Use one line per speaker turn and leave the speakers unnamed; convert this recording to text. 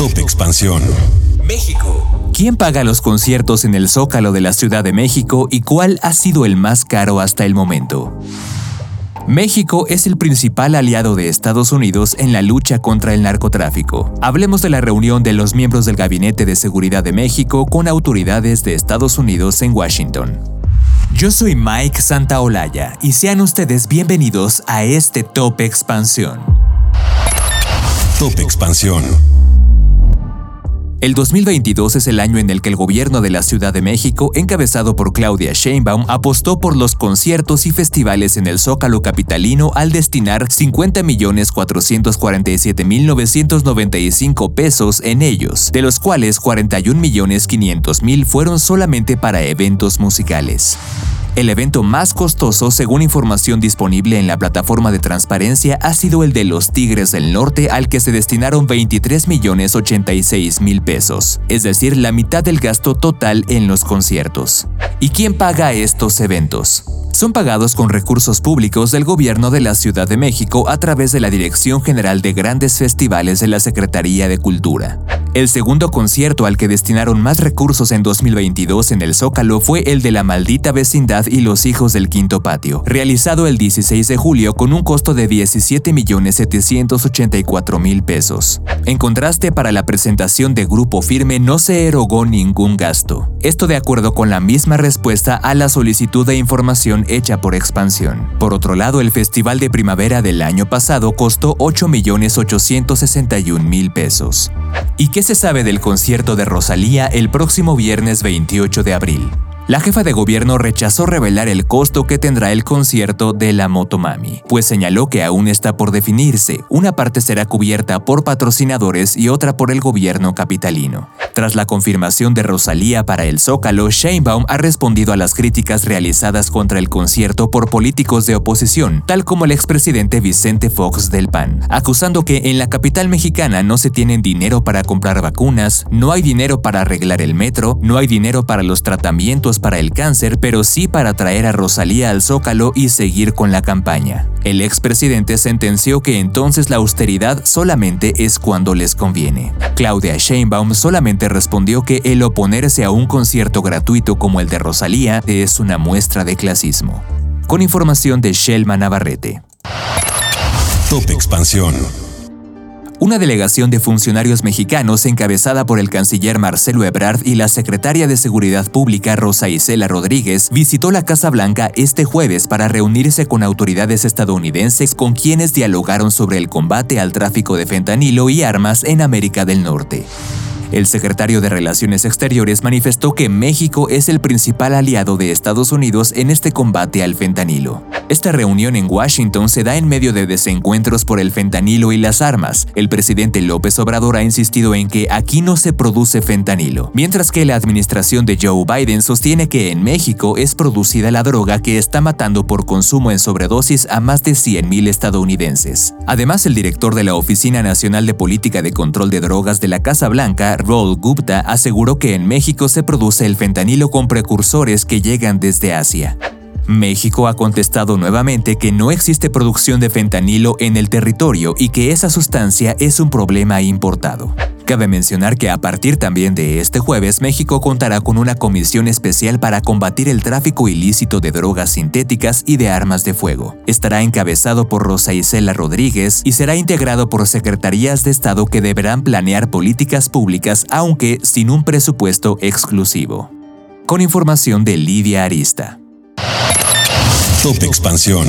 Top Expansión.
México. ¿Quién paga los conciertos en el Zócalo de la Ciudad de México y cuál ha sido el más caro hasta el momento? México es el principal aliado de Estados Unidos en la lucha contra el narcotráfico. Hablemos de la reunión de los miembros del Gabinete de Seguridad de México con autoridades de Estados Unidos en Washington. Yo soy Mike Santaolalla y sean ustedes bienvenidos a este Top Expansión.
Top Expansión.
El 2022 es el año en el que el gobierno de la Ciudad de México, encabezado por Claudia Sheinbaum, apostó por los conciertos y festivales en el Zócalo capitalino al destinar 50.447.995 pesos en ellos, de los cuales 41.500.000 fueron solamente para eventos musicales. El evento más costoso, según información disponible en la plataforma de transparencia, ha sido el de los Tigres del Norte, al que se destinaron 23 millones 86 mil pesos, es decir, la mitad del gasto total en los conciertos. ¿Y quién paga estos eventos? Son pagados con recursos públicos del Gobierno de la Ciudad de México a través de la Dirección General de Grandes Festivales de la Secretaría de Cultura. El segundo concierto al que destinaron más recursos en 2022 en el Zócalo fue el de La Maldita Vecindad y los Hijos del Quinto Patio, realizado el 16 de julio con un costo de 17.784.000 pesos. En contraste, para la presentación de Grupo Firme no se erogó ningún gasto. Esto de acuerdo con la misma respuesta a la solicitud de información hecha por Expansión. Por otro lado, el Festival de Primavera del año pasado costó 8.861.000 pesos. ¿Y qué se sabe del concierto de Rosalía el próximo viernes 28 de abril? La jefa de gobierno rechazó revelar el costo que tendrá el concierto de la Motomami, pues señaló que aún está por definirse. Una parte será cubierta por patrocinadores y otra por el gobierno capitalino. Tras la confirmación de Rosalía para el Zócalo, Sheinbaum ha respondido a las críticas realizadas contra el concierto por políticos de oposición, tal como el expresidente Vicente Fox del PAN, acusando que en la capital mexicana no se tienen dinero para comprar vacunas, no hay dinero para arreglar el metro, no hay dinero para los tratamientos para el cáncer, pero sí para traer a Rosalía al Zócalo y seguir con la campaña. El expresidente sentenció que entonces la austeridad solamente es cuando les conviene. Claudia Sheinbaum solamente respondió que el oponerse a un concierto gratuito como el de Rosalía es una muestra de clasismo. Con información de Shelma Navarrete.
Top Expansión.
Una delegación de funcionarios mexicanos encabezada por el canciller Marcelo Ebrard y la secretaria de Seguridad Pública Rosa Isela Rodríguez visitó la Casa Blanca este jueves para reunirse con autoridades estadounidenses con quienes dialogaron sobre el combate al tráfico de fentanilo y armas en América del Norte. El secretario de Relaciones Exteriores manifestó que México es el principal aliado de Estados Unidos en este combate al fentanilo. Esta reunión en Washington se da en medio de desencuentros por el fentanilo y las armas. El presidente López Obrador ha insistido en que aquí no se produce fentanilo, mientras que la administración de Joe Biden sostiene que en México es producida la droga que está matando por consumo en sobredosis a más de 100.000 estadounidenses. Además, el director de la Oficina Nacional de Política de Control de Drogas de la Casa Blanca, Raul Gupta aseguró que en México se produce el fentanilo con precursores que llegan desde Asia. México ha contestado nuevamente que no existe producción de fentanilo en el territorio y que esa sustancia es un problema importado. Cabe mencionar que a partir también de este jueves, México contará con una comisión especial para combatir el tráfico ilícito de drogas sintéticas y de armas de fuego. Estará encabezado por Rosa Isela Rodríguez y será integrado por secretarías de Estado que deberán planear políticas públicas aunque sin un presupuesto exclusivo. Con información de Lidia Arista.
Top Expansión.